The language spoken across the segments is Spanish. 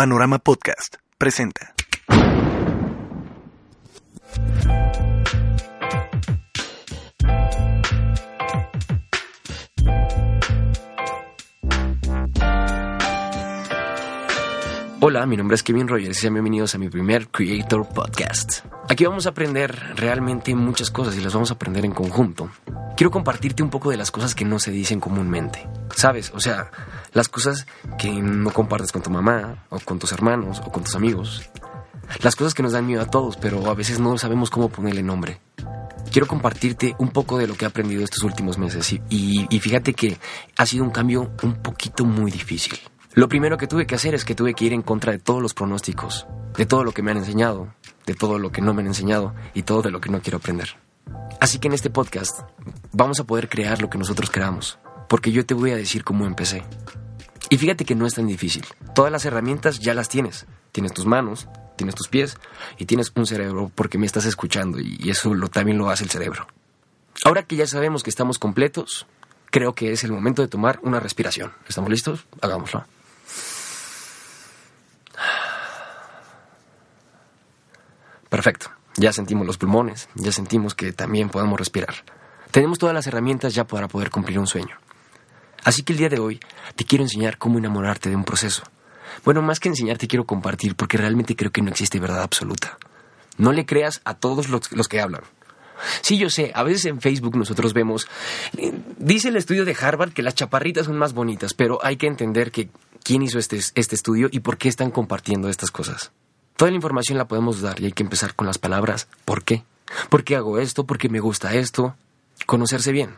Panorama Podcast presenta. Hola, mi nombre es Kevin Rogers y sean bienvenidos a mi primer Creator Podcast. Aquí vamos a aprender realmente muchas cosas y las vamos a aprender en conjunto. Quiero compartirte un poco de las cosas que no se dicen comúnmente. ¿Sabes? O sea, las cosas que no compartes con tu mamá o con tus hermanos o con tus amigos. Las cosas que nos dan miedo a todos, pero a veces no sabemos cómo ponerle nombre. Quiero compartirte un poco de lo que he aprendido estos últimos meses y, y fíjate que ha sido un cambio un poquito muy difícil. Lo primero que tuve que hacer es que tuve que ir en contra de todos los pronósticos, de todo lo que me han enseñado, de todo lo que no me han enseñado y todo de lo que no quiero aprender. Así que en este podcast vamos a poder crear lo que nosotros creamos, porque yo te voy a decir cómo empecé. Y fíjate que no es tan difícil. Todas las herramientas ya las tienes. Tienes tus manos, tienes tus pies y tienes un cerebro porque me estás escuchando y eso lo, también lo hace el cerebro. Ahora que ya sabemos que estamos completos, creo que es el momento de tomar una respiración. ¿Estamos listos? Hagámoslo. Perfecto. Ya sentimos los pulmones, ya sentimos que también podemos respirar. Tenemos todas las herramientas ya para poder cumplir un sueño. Así que el día de hoy te quiero enseñar cómo enamorarte de un proceso. Bueno, más que enseñarte quiero compartir porque realmente creo que no existe verdad absoluta. No le creas a todos los, los que hablan. Sí, yo sé, a veces en Facebook nosotros vemos, eh, dice el estudio de Harvard que las chaparritas son más bonitas, pero hay que entender que quién hizo este, este estudio y por qué están compartiendo estas cosas. Toda la información la podemos dar y hay que empezar con las palabras ¿por qué? ¿Por qué hago esto? ¿Por qué me gusta esto? Conocerse bien.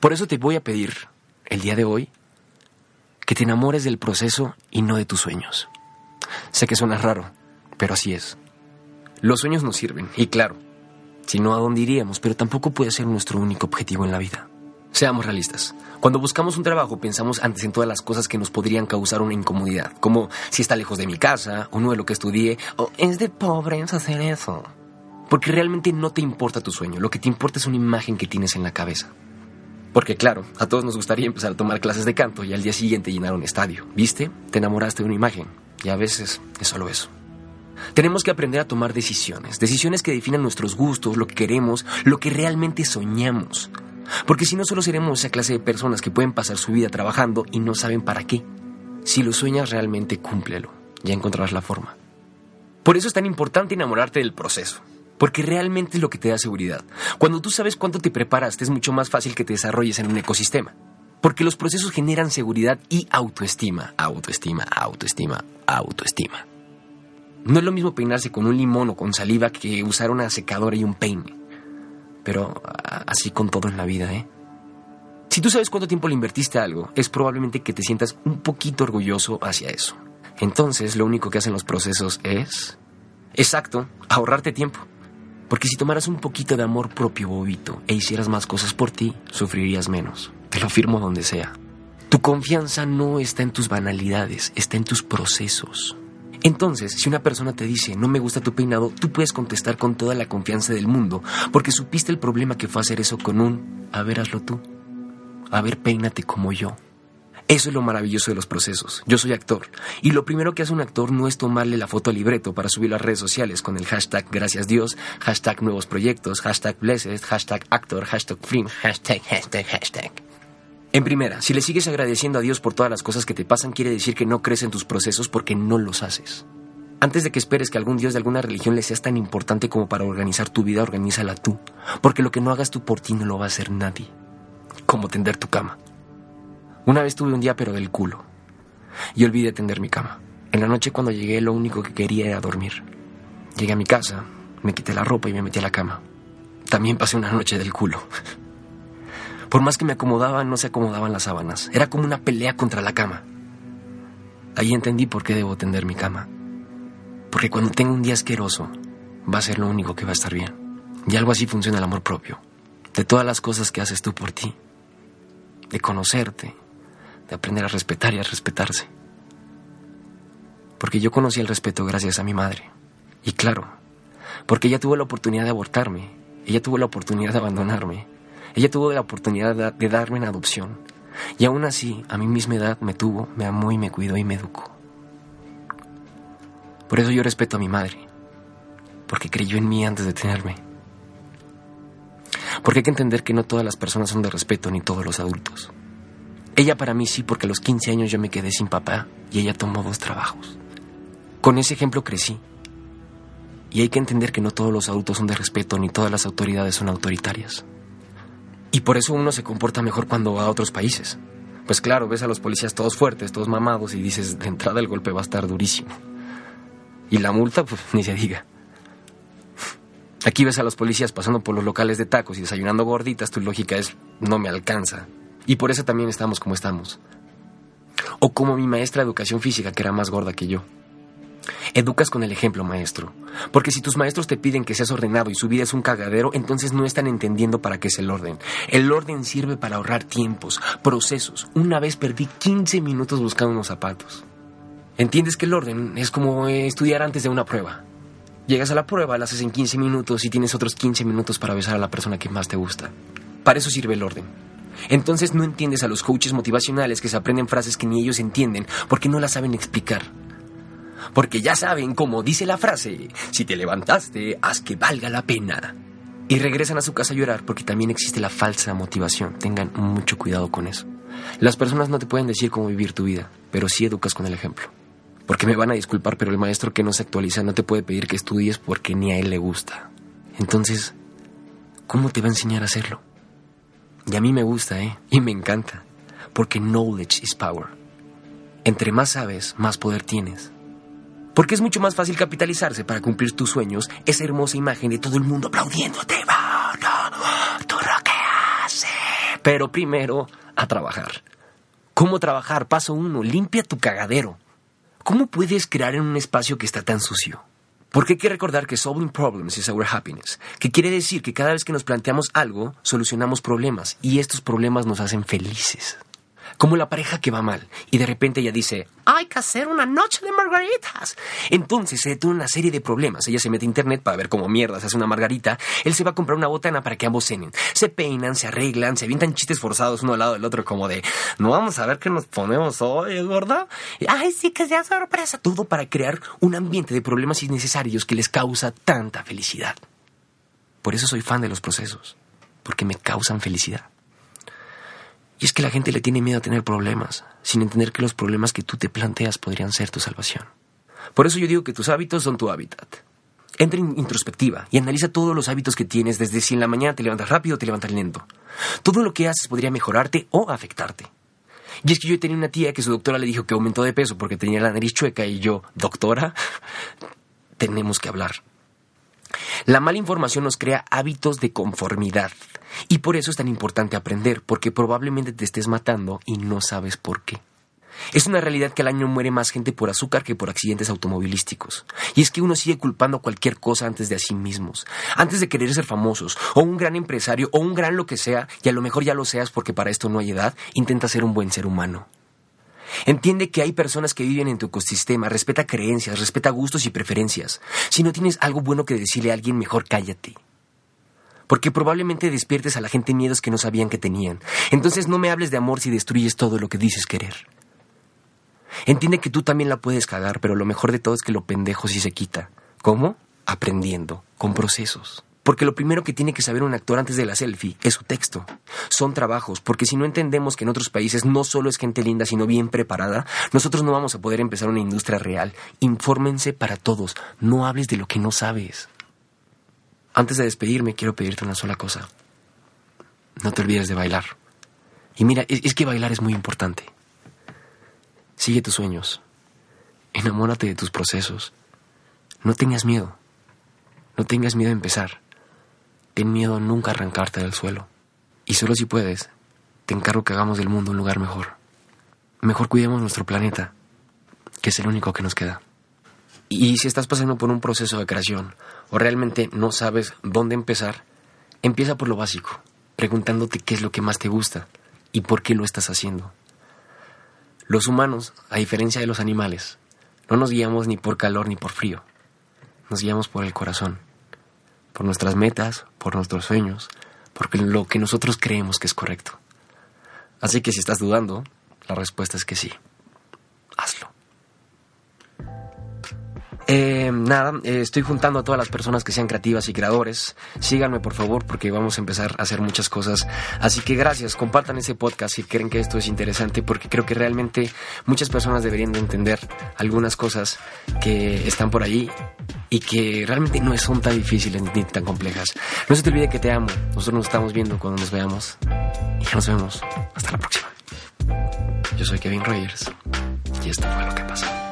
Por eso te voy a pedir, el día de hoy, que te enamores del proceso y no de tus sueños. Sé que suena raro, pero así es. Los sueños nos sirven, y claro, si no, ¿a dónde iríamos? Pero tampoco puede ser nuestro único objetivo en la vida. Seamos realistas. Cuando buscamos un trabajo pensamos antes en todas las cosas que nos podrían causar una incomodidad, como si está lejos de mi casa, o no de lo que estudié, o es de pobres hacer eso. Porque realmente no te importa tu sueño, lo que te importa es una imagen que tienes en la cabeza. Porque claro, a todos nos gustaría empezar a tomar clases de canto y al día siguiente llenar un estadio. ¿Viste? Te enamoraste de una imagen. Y a veces es solo eso. Tenemos que aprender a tomar decisiones, decisiones que definan nuestros gustos, lo que queremos, lo que realmente soñamos. Porque si no, solo seremos esa clase de personas que pueden pasar su vida trabajando y no saben para qué. Si lo sueñas realmente, cúmplelo. Ya encontrarás la forma. Por eso es tan importante enamorarte del proceso. Porque realmente es lo que te da seguridad. Cuando tú sabes cuánto te preparas, es mucho más fácil que te desarrolles en un ecosistema. Porque los procesos generan seguridad y autoestima. Autoestima, autoestima, autoestima. No es lo mismo peinarse con un limón o con saliva que usar una secadora y un peine. Pero así con todo en la vida, ¿eh? Si tú sabes cuánto tiempo le invertiste a algo, es probablemente que te sientas un poquito orgulloso hacia eso. Entonces, lo único que hacen los procesos es... Exacto, ahorrarte tiempo. Porque si tomaras un poquito de amor propio, bobito, e hicieras más cosas por ti, sufrirías menos. Te lo firmo donde sea. Tu confianza no está en tus banalidades, está en tus procesos. Entonces, si una persona te dice, no me gusta tu peinado, tú puedes contestar con toda la confianza del mundo, porque supiste el problema que fue hacer eso con un, a ver, hazlo tú. A ver, peínate como yo. Eso es lo maravilloso de los procesos. Yo soy actor. Y lo primero que hace un actor no es tomarle la foto al libreto para subirlo a las redes sociales con el hashtag gracias Dios, hashtag nuevos proyectos, hashtag blessed, hashtag actor, hashtag film, hashtag, hashtag, hashtag. En primera, si le sigues agradeciendo a Dios por todas las cosas que te pasan, quiere decir que no crees en tus procesos porque no los haces. Antes de que esperes que algún Dios de alguna religión le seas tan importante como para organizar tu vida, organízala tú. Porque lo que no hagas tú por ti no lo va a hacer nadie. Como tender tu cama. Una vez tuve un día pero del culo. Y olvidé tender mi cama. En la noche cuando llegué lo único que quería era dormir. Llegué a mi casa, me quité la ropa y me metí a la cama. También pasé una noche del culo. Por más que me acomodaban, no se acomodaban las sábanas. Era como una pelea contra la cama. Ahí entendí por qué debo tender mi cama. Porque cuando tengo un día asqueroso, va a ser lo único que va a estar bien. Y algo así funciona el amor propio. De todas las cosas que haces tú por ti. De conocerte. De aprender a respetar y a respetarse. Porque yo conocí el respeto gracias a mi madre. Y claro, porque ella tuvo la oportunidad de abortarme. Ella tuvo la oportunidad de abandonarme. Ella tuvo la oportunidad de darme en adopción. Y aún así, a mi misma edad me tuvo, me amó y me cuidó y me educó. Por eso yo respeto a mi madre, porque creyó en mí antes de tenerme. Porque hay que entender que no todas las personas son de respeto, ni todos los adultos. Ella para mí sí, porque a los 15 años yo me quedé sin papá y ella tomó dos trabajos. Con ese ejemplo crecí. Y hay que entender que no todos los adultos son de respeto, ni todas las autoridades son autoritarias. Y por eso uno se comporta mejor cuando va a otros países. Pues claro, ves a los policías todos fuertes, todos mamados y dices, de entrada el golpe va a estar durísimo. Y la multa, pues ni se diga. Aquí ves a los policías pasando por los locales de tacos y desayunando gorditas, tu lógica es, no me alcanza. Y por eso también estamos como estamos. O como mi maestra de educación física, que era más gorda que yo. Educas con el ejemplo, maestro. Porque si tus maestros te piden que seas ordenado y su vida es un cagadero, entonces no están entendiendo para qué es el orden. El orden sirve para ahorrar tiempos, procesos. Una vez perdí 15 minutos buscando unos zapatos. Entiendes que el orden es como estudiar antes de una prueba. Llegas a la prueba, la haces en 15 minutos y tienes otros 15 minutos para besar a la persona que más te gusta. Para eso sirve el orden. Entonces no entiendes a los coaches motivacionales que se aprenden frases que ni ellos entienden porque no las saben explicar. Porque ya saben, como dice la frase, si te levantaste, haz que valga la pena. Y regresan a su casa a llorar porque también existe la falsa motivación. Tengan mucho cuidado con eso. Las personas no te pueden decir cómo vivir tu vida, pero sí educas con el ejemplo. Porque me van a disculpar, pero el maestro que no se actualiza no te puede pedir que estudies porque ni a él le gusta. Entonces, ¿cómo te va a enseñar a hacerlo? Y a mí me gusta, ¿eh? Y me encanta. Porque knowledge is power. Entre más sabes, más poder tienes. Porque es mucho más fácil capitalizarse para cumplir tus sueños, esa hermosa imagen de todo el mundo aplaudiéndote. no, tú lo que haces. Pero primero, a trabajar. ¿Cómo trabajar? Paso uno, limpia tu cagadero. ¿Cómo puedes crear en un espacio que está tan sucio? Porque hay que recordar que solving problems is our happiness, que quiere decir que cada vez que nos planteamos algo, solucionamos problemas y estos problemas nos hacen felices. Como la pareja que va mal y de repente ella dice, hay que hacer una noche de margaritas. Entonces se detona una serie de problemas. Ella se mete a internet para ver cómo mierda se hace una margarita. Él se va a comprar una botana para que ambos cenen. Se peinan, se arreglan, se avientan chistes forzados uno al lado del otro como de, no vamos a ver qué nos ponemos hoy, gorda. Ay, sí, que sea sorpresa. Todo para crear un ambiente de problemas innecesarios que les causa tanta felicidad. Por eso soy fan de los procesos, porque me causan felicidad. Y es que la gente le tiene miedo a tener problemas, sin entender que los problemas que tú te planteas podrían ser tu salvación. Por eso yo digo que tus hábitos son tu hábitat. Entra en introspectiva y analiza todos los hábitos que tienes, desde si en la mañana te levantas rápido o te levantas lento. Todo lo que haces podría mejorarte o afectarte. Y es que yo tenía una tía que su doctora le dijo que aumentó de peso porque tenía la nariz chueca y yo, doctora, tenemos que hablar. La mala información nos crea hábitos de conformidad. Y por eso es tan importante aprender, porque probablemente te estés matando y no sabes por qué. Es una realidad que al año muere más gente por azúcar que por accidentes automovilísticos. Y es que uno sigue culpando cualquier cosa antes de a sí mismos. Antes de querer ser famosos, o un gran empresario, o un gran lo que sea, y a lo mejor ya lo seas porque para esto no hay edad, intenta ser un buen ser humano. Entiende que hay personas que viven en tu ecosistema, respeta creencias, respeta gustos y preferencias. Si no tienes algo bueno que decirle a alguien, mejor cállate. Porque probablemente despiertes a la gente miedos que no sabían que tenían. Entonces no me hables de amor si destruyes todo lo que dices querer. Entiende que tú también la puedes cagar, pero lo mejor de todo es que lo pendejo sí se quita. ¿Cómo? Aprendiendo, con procesos. Porque lo primero que tiene que saber un actor antes de la selfie es su texto. Son trabajos, porque si no entendemos que en otros países no solo es gente linda, sino bien preparada, nosotros no vamos a poder empezar una industria real. Infórmense para todos, no hables de lo que no sabes. Antes de despedirme, quiero pedirte una sola cosa. No te olvides de bailar. Y mira, es, que bailar es muy importante. Sigue tus sueños. Enamórate de tus procesos. No tengas miedo. No tengas miedo a empezar. Ten miedo nunca arrancarte del suelo. Y solo si puedes, te encargo que hagamos del mundo un lugar mejor. Mejor cuidemos nuestro planeta, que es el único que nos queda. Y si estás pasando por un proceso de creación o realmente no sabes dónde empezar, empieza por lo básico, preguntándote qué es lo que más te gusta y por qué lo estás haciendo. Los humanos, a diferencia de los animales, no nos guiamos ni por calor ni por frío, nos guiamos por el corazón por nuestras metas, por nuestros sueños, por lo que nosotros creemos que es correcto. Así que si estás dudando, la respuesta es que sí. Eh, nada, eh, estoy juntando a todas las personas que sean creativas y creadores. Síganme por favor porque vamos a empezar a hacer muchas cosas. Así que gracias, compartan ese podcast si creen que esto es interesante porque creo que realmente muchas personas deberían de entender algunas cosas que están por ahí y que realmente no son tan difíciles ni tan complejas. No se te olvide que te amo. Nosotros nos estamos viendo cuando nos veamos. Y ya nos vemos. Hasta la próxima. Yo soy Kevin Rogers y esto fue lo que pasó.